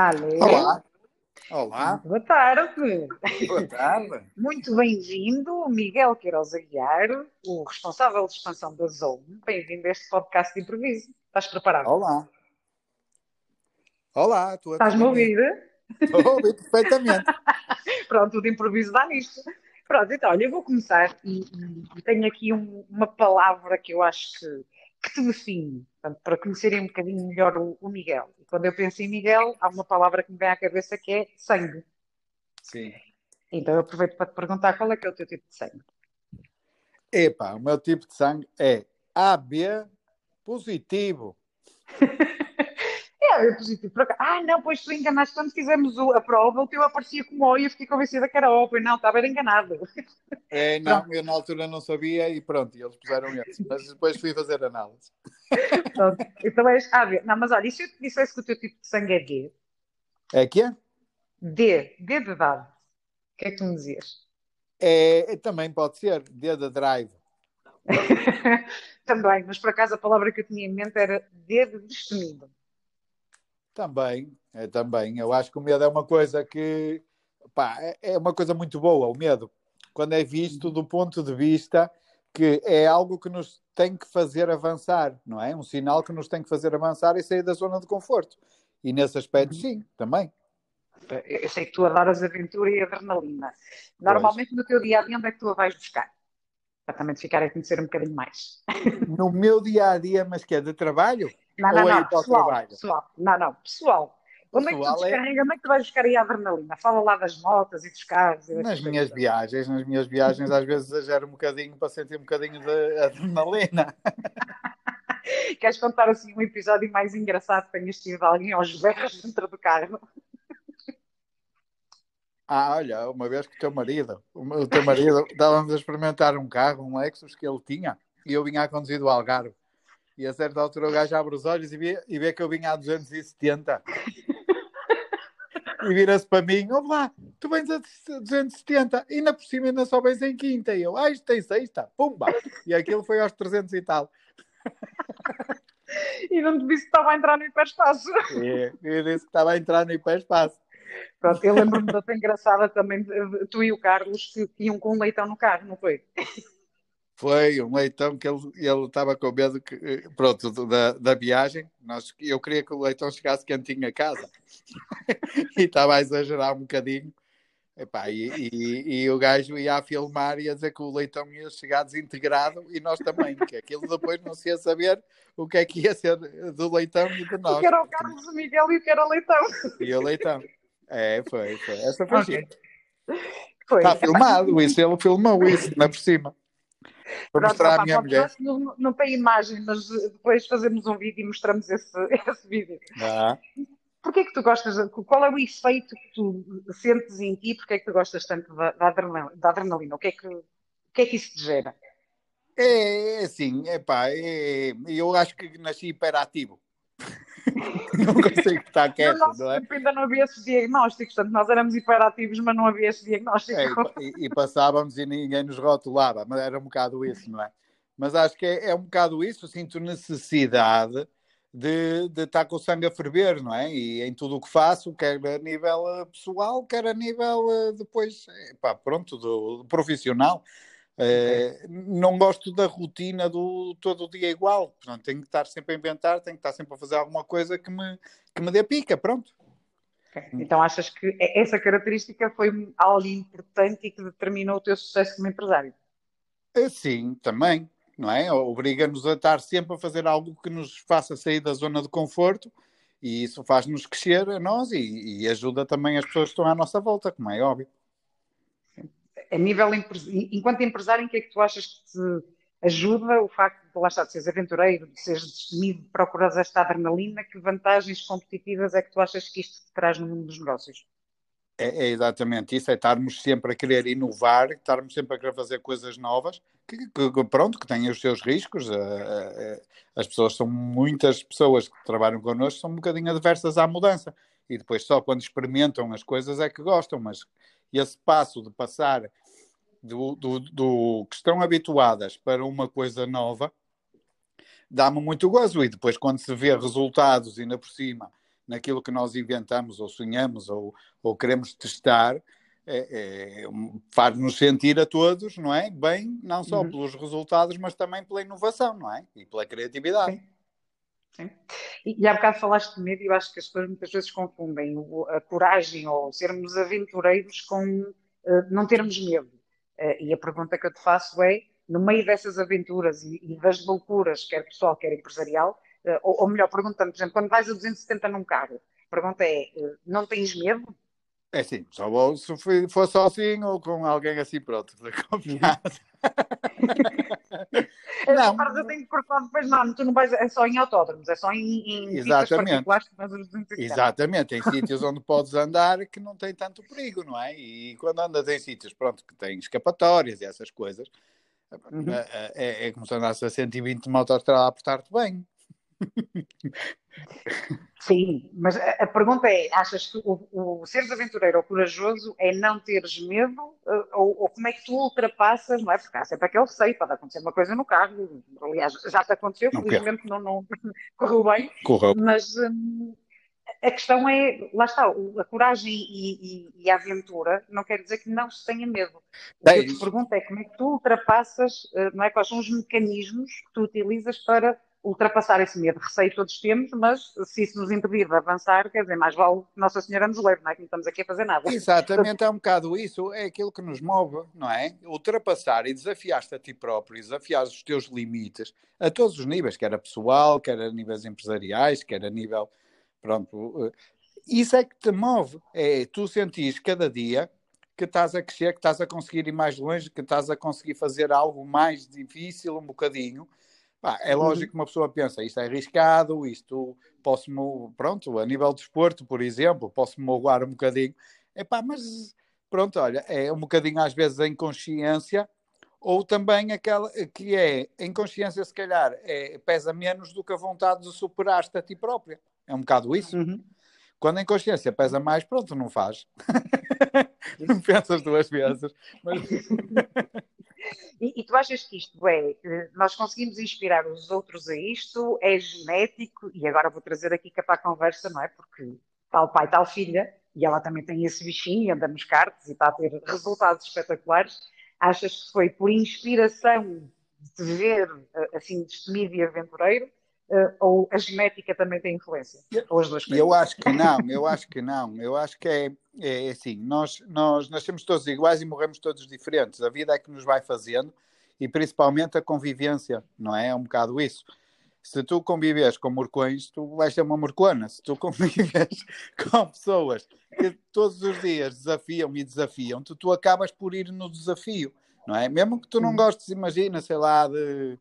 Ale. Olá. Olá. Boa tarde. Boa tarde. Muito bem-vindo, Miguel Queiroz Aguiar, o responsável de expansão da Zone. Bem-vindo a este podcast de improviso. Estás preparado? Olá. Olá, estou a Estás-me a ouvir? Estou a ouvir perfeitamente. Pronto, o de improviso dá nisto. Pronto, então, olha, eu vou começar e, e tenho aqui um- uma palavra que eu acho que, que te define, portanto, para conhecerem um bocadinho melhor o, o Miguel. E quando eu penso em Miguel, há uma palavra que me vem à cabeça que é sangue. Sim. Então eu aproveito para te perguntar qual é que é o teu tipo de sangue. Epá, o meu tipo de sangue é AB positivo. É, é positivo. Ah, não, pois tu enganaste quando fizemos a prova, o teu aparecia como O e eu fiquei convencida que era O, pois não, estava enganado. É, não, eu na altura não sabia e pronto, eles puseram esse. Mas depois fui fazer análise. Pronto. Então és A, B. Não, mas olha, e se eu te dissesse que o teu tipo de sangue é D? É que é? D, D de dado. O que é que tu me dizias? É, é, também pode ser, D de drive. Também, mas por acaso a palavra que eu tinha em mente era D de destemido. Também, é também. Eu acho que o medo é uma coisa que pá, é- é uma coisa muito boa, o medo. Quando é visto do ponto de vista que é algo que nos tem que fazer avançar, não é? Um sinal que nos tem que fazer avançar e sair da zona de conforto. E nesse aspecto, sim, também. Eu sei que tu adoras aventura e adrenalina. Normalmente no teu dia a dia, onde é que tu a vais buscar? Para também te ficar a conhecer um bocadinho mais. No meu dia a dia, mas que é de trabalho, Não, não, é não, pessoal, pessoal. Não, não, pessoal. Onde é que tu Pessoal é- descarrega? Onde é que tu vais buscar aí a adrenalina? Fala lá das motas e dos carros. e nas minhas coisas. viagens, nas minhas viagens, às vezes exagero um bocadinho para sentir um bocadinho de adrenalina. Queres contar assim um episódio mais engraçado que tenhas tido alguém aos berros dentro do carro? Ah, olha, uma vez que o teu marido, o teu marido, estávamos a experimentar um carro, um Lexus que ele tinha, e eu vinha a conduzir do Algarve. E a certa altura o gajo abre os olhos e vê, e vê que eu vinha a 270. E vira-se para mim, ouve lá, tu vens a 270, e ainda por cima ainda só vens em quinta. E eu, ah, isto tem sexta, pumba! E aquilo foi aos 300 e tal. E não te disse que estava a entrar no hiperespaço. E eu disse que estava a entrar no hiperespaço. Pronto, eu lembro-me outra engraçada também, tu e o Carlos, que iam com um leitão no carro, não foi? Foi um leitão que ele, ele estava com medo que, eh, pronto, da, da viagem. Nós, eu queria que o leitão chegasse quentinho a casa e estava a exagerar um bocadinho. Epá, e, e, e o gajo ia a filmar e a dizer que o leitão ia chegar desintegrado e nós também, que aquilo depois não se ia saber o que é que ia ser do leitão e de O nós. que era o Carlos, o Miguel e o que era o leitão. E o leitão. É, foi, foi. Essa foi Ok. gira. Foi. Está filmado isso, ele filmou isso, na por cima. Para Pronto, mostrar à minha mulher. Não, não tem imagem, mas depois fazemos um vídeo e mostramos esse, esse vídeo. Ah. Porquê que tu gostas, qual é o efeito que tu sentes em ti, porquê é que tu gostas tanto da, da adrenalina, da adrenalina? O que é que, o que é que isso te gera? É, é assim, é pá, é, eu acho que nasci hiperativo. não consigo estar quieto, nosso não é? ainda não havia esses diagnósticos, portanto nós éramos hiperativos, mas não havia esse diagnóstico. É, e, e- passávamos e ninguém nos rotulava, mas era um bocado isso, não é? Mas acho que é, é um bocado isso, sinto necessidade de, de estar com o sangue a ferver, não é? E em tudo o que faço, quer a nível eh, pessoal, quer a nível eh, depois, pá, pronto, do, do profissional. Eh, não gosto da rotina do todo o dia igual, portanto, tenho que estar sempre a inventar, tenho que estar sempre a fazer alguma coisa que me, que me dê pica, pronto. Ok. Então achas que essa característica foi algo importante e que determinou o teu sucesso como empresário? Eh, Sim, também, não é? Obriga-nos a estar sempre a fazer algo que nos faça sair da zona de conforto e isso faz-nos crescer a nós e, e ajuda também as pessoas que estão à nossa volta, como é óbvio. A nível enquanto empresário, em que é que tu achas que te ajuda o facto de lá estar, de seres aventureiro, de seres destemido, de procurares esta adrenalina? Que vantagens competitivas é que tu achas que isto te traz no mundo dos negócios? É, é exatamente isso, é estarmos sempre a querer inovar, estarmos sempre a querer fazer coisas novas, que, que- pronto, que têm os seus riscos. eh, eh, As pessoas são muitas pessoas que trabalham connosco, são um bocadinho adversas à mudança. E depois só quando experimentam as coisas é que gostam, mas esse passo de passar do, do, do que estão habituadas para uma coisa nova dá-me muito gozo. E depois, quando se vê resultados, ainda por cima, naquilo que nós inventamos ou sonhamos ou, ou queremos testar, é, é, faz-nos sentir a todos, não é? Bem, não só uhum. pelos resultados, mas também pela inovação, não é? E pela criatividade. Sim. Sim. E, e há bocado falaste de medo e eu acho que as pessoas muitas vezes confundem a coragem ou sermos aventureiros com uh, não termos medo. Uh, e a pergunta que eu te faço é, no meio dessas aventuras e, e das loucuras, quer pessoal, quer empresarial, uh, ou, ou, melhor, perguntando, por exemplo, quando vais a 270 num carro, a pergunta é, não tens medo? É sim, só vou se for sozinho ou com alguém assim pronto, de confiança. não. Mas eu tenho que cortar depois, não, tu não vais, é só em autódromos, é só em, em Exatamente. Exatamente, em sítios onde podes andar que não tem tanto perigo, não é? E quando andas em sítios, pronto, que tem escapatórias e essas coisas, uhum. é, é, é como se andasse a 120 de autostrada a apertar-te bem. Sim, mas a, a, pergunta é: achas que o, o seres aventureiro ou corajoso é não teres medo? Eh, ou, ou, como é que tu ultrapassas? Não é? Porque há sempre aquele receio, pode acontecer uma coisa no carro. Aliás, já te aconteceu, não felizmente não, não correu bem. Correu. Mas hum, a questão é: lá está, a coragem e, e, e, a aventura não quer dizer que não se tenha medo. O que eu te pergunto é: como é que tu ultrapassas? Eh, não é? Quais são os mecanismos que tu utilizas para ultrapassar esse medo. Receio todos temos, mas se isso nos impedir de avançar, quer dizer, mais vale Nossa Senhora nos leve, não é que não estamos aqui a fazer nada. Exatamente, é um bocado isso, é aquilo que nos move, não é? Ultrapassar e desafiar-te a ti próprio, desafiar os teus limites a todos os níveis, quer a pessoal, quer a níveis empresariais, quer a nível, pronto, eh, isso é que te move, é tu sentis cada dia que estás a crescer, que estás a conseguir ir mais longe, que estás a conseguir fazer algo mais difícil um bocadinho, é uhum. lógico que uma pessoa pensa, isto é arriscado, isto posso, pronto, a nível de desporto, por exemplo, posso me um bocadinho. Epá, mas pronto, olha, é um bocadinho às vezes a inconsciência, ou também aquela que é, a inconsciência se calhar é, pesa menos do que a vontade de superar-te a ti própria. É um bocado isso. Uhum. Quando a inconsciência pesa mais, pronto, não faz. não pensas duas vezes. Mas... E, e, tu achas que isto é, nós conseguimos inspirar os outros a isto, é genético, e agora vou trazer aqui cá para a conversa, não é? Porque tal pai, tal filha, e ela também tem esse bichinho, anda nos cartos e está a ter resultados espetaculares. Achas que foi por inspiração de ver, assim, destemido e aventureiro, ou a genética também tem influência? Ou as duas coisas? Eu acho que não, eu acho que não. Eu acho que é, é assim, nós, nós nascemos todos iguais e morremos todos diferentes. A vida é que nos vai fazendo e principalmente a convivência, não é? É um bocado isso. Se tu convives com morcões, tu vais ser uma morcona. Se tu convives com pessoas que todos os dias desafiam e desafiam, tu, tu acabas por ir no desafio, não é? Mesmo que tu não hum. gostes, imagina, sei lá, de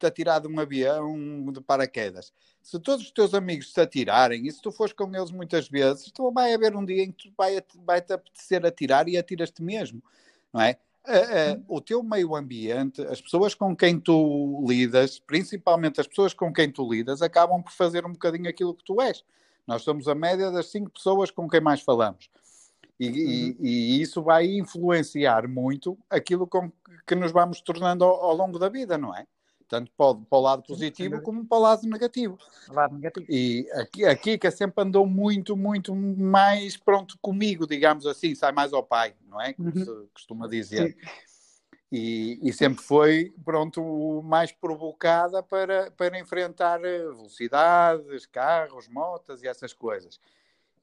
te atirar de um avião de paraquedas. Se todos os teus amigos te atirarem e se tu fores com eles muitas vezes, tu vai haver um dia em que tu vai, vai te apetecer atirar e atiras-te mesmo, não é? Uh, uh, o teu meio ambiente, as pessoas com quem tu lidas, principalmente as pessoas com quem tu lidas, acabam por fazer um bocadinho aquilo que tu és. Nós somos a média das cinco pessoas com quem mais falamos. E, uhum. e, e isso vai influenciar muito aquilo com que nos vamos tornando ao, ao longo da vida, não é? Tanto para o, para o lado positivo Sim, como para o lado negativo. Lado negativo. E aqui, a Kika sempre andou muito, muito mais pronto comigo, digamos assim, sai mais ao pai, não é? Como uhum. se costuma dizer. E, e, sempre foi, pronto, mais provocada para, para enfrentar velocidades, carros, motas e essas coisas.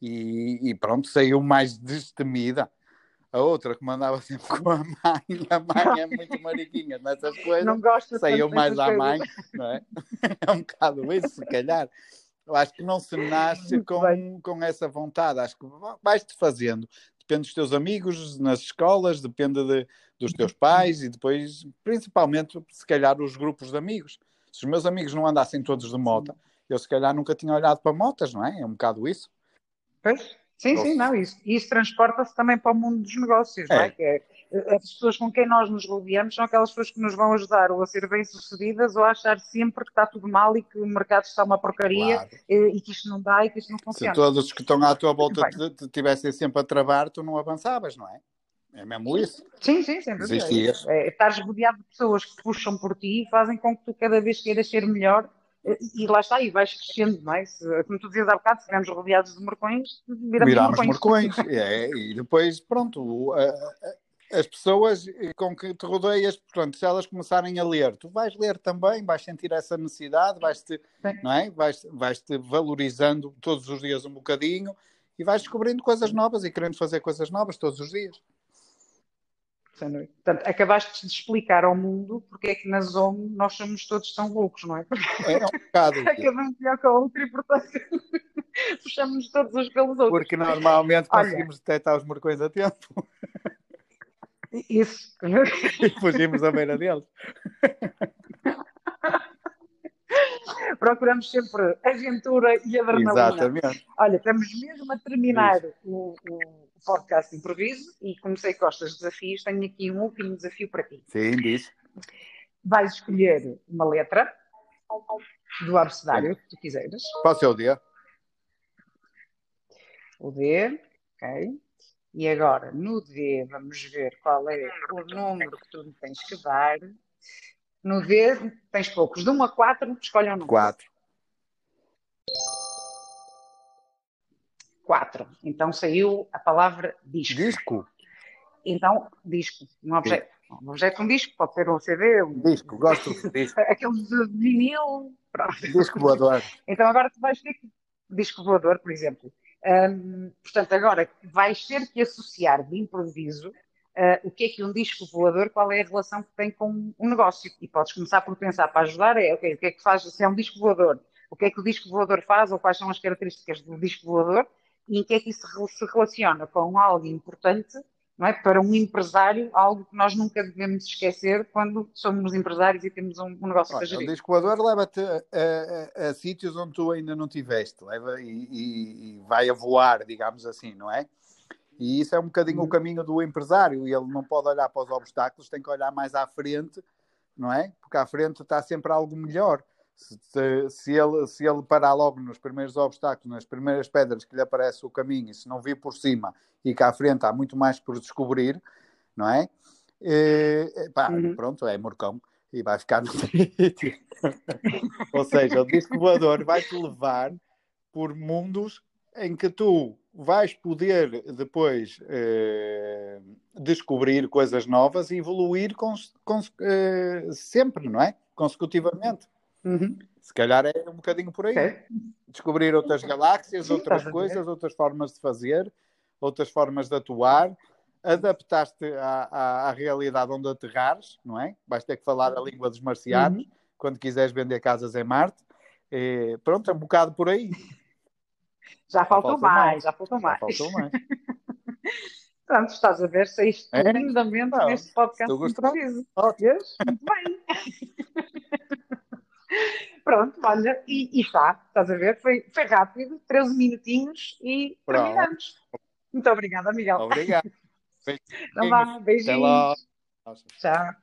E, e pronto, saiu mais destemida a outra que mandava sempre com a mãe, a mãe é muito mariquinha nessas coisas. Não gosto Saiu mais à mãe, não é? É um bocado isso, se calhar. Eu acho que não se nasce com, com essa vontade, acho que vais-te fazendo. Depende dos teus amigos nas escolas, depende de, dos teus pais e depois, principalmente, se calhar, os grupos de amigos. Se os meus amigos não andassem todos de moto, eu se calhar nunca tinha olhado para motas, não é? É um bocado isso. Pois, Sim, sim, não, isso, isso transporta-se também para o mundo dos negócios, é. não é? Que é, as pessoas com quem nós nos rodeamos são aquelas pessoas que nos vão ajudar ou a ser bem-sucedidas ou a achar sempre que está tudo mal e que o mercado está uma porcaria claro. e, e, que isto não dá e que isto não funciona. Se todos os que estão à tua volta estivessem sempre a travar, tu não avançavas, não é? É mesmo isso? Sim, sim, sempre. Existia. É, é, estás rodeado de pessoas que puxam por ti e fazem com que tu cada vez queiras ser melhor E lá está, e vais crescendo, não é? Se, como tu dizias há bocado, se estivermos rodeados de morcões, viramos, viramos morcões. morcões. é, e depois, pronto, as pessoas com que te rodeias, pronto, se elas começarem a ler, tu vais ler também, vais sentir essa necessidade, vais-te, não é? Vais, vais-te valorizando todos os dias um bocadinho e vais descobrindo coisas novas e querendo fazer coisas novas todos os dias. Portanto, acabaste de explicar ao mundo porque é que na Zoom nós somos todos tão loucos, não é? Porque é um bocado. é cada um pior que o outro e, portanto, puxamos todos uns pelos outros. Porque normalmente conseguimos Olha, detectar os morcões a tempo. Isso. e fugimos à beira deles. Procuramos sempre aventura e adrenalina. Exatamente. Olha, estamos mesmo a terminar o, o podcast de improviso e comecei com estes desafios, tenho aqui um último desafio para ti. Sim, diz. Vais escolher uma letra do abecedário que tu quiseres. Qual é o D? O D, ok. E agora, no D, vamos ver qual é o número que tu tens que dar. No D, tens poucos. De 1 a 4, escolhe um número. 4. 4. Então saiu a palavra disco. Disco? Então, disco, um objeto. Um objeto, um disco, pode ser um CD. Um... Disco, gosto de disco. Aquele de vinil. Pronto. Disco voador. Então agora tu vais ter que. Disco voador, por exemplo. Um, portanto, agora vais ter que associar de improviso uh, o que é que um disco voador, qual é a relação que tem com um negócio. E podes começar por pensar para ajudar, é okay, o que é que faz, se é um disco voador, o que é que o disco voador faz ou quais são as características do disco voador e em que é que isso se relaciona com algo importante não é? para um empresário, algo que nós nunca devemos esquecer quando somos empresários e temos um, um negócio Olha, a gerir. O disco leva-te a, a, a, sítios onde tu ainda não tiveste, leva e, e, e, vai a voar, digamos assim, não é? E isso é um bocadinho uhum. o caminho do empresário, e ele não pode olhar para os obstáculos, tem que olhar mais à frente, não é? Porque à frente está sempre algo melhor. Se, se, ele, se ele parar logo nos primeiros obstáculos, nas primeiras pedras que lhe aparece o caminho, e se não vir por cima e cá à frente há muito mais por descobrir, não é? E, pá, uhum. pronto, é morcão e vai ficar no sítio. Ou seja, o disco voador vai-te levar por mundos em que tu vais poder depois eh, descobrir coisas novas e evoluir eh, sempre, não é? Consecutivamente. Uhum. Se calhar é um bocadinho por aí. Okay. Descobrir outras galáxias, Sim, outras coisas, outras formas de fazer, outras formas de atuar, adaptar-te à, à, à, realidade onde aterrares, não é? Vais ter que falar a língua dos marcianos uhum. quando quiseres vender casas em Marte. E, pronto, é um bocado por aí. Já, já faltou, mais, mais, já faltou mais. Já faltou mais. Pronto, estás a ver, saíste é? lindamente não, neste podcast. Estou gostando. Muito bem. Pronto, olha, e, e, está, estás a ver? Foi, foi rápido, 13 minutinhos e Pronto. terminamos. Muito obrigada, Miguel. Obrigado. Então vá, beijinhos. Até lá. Tchau.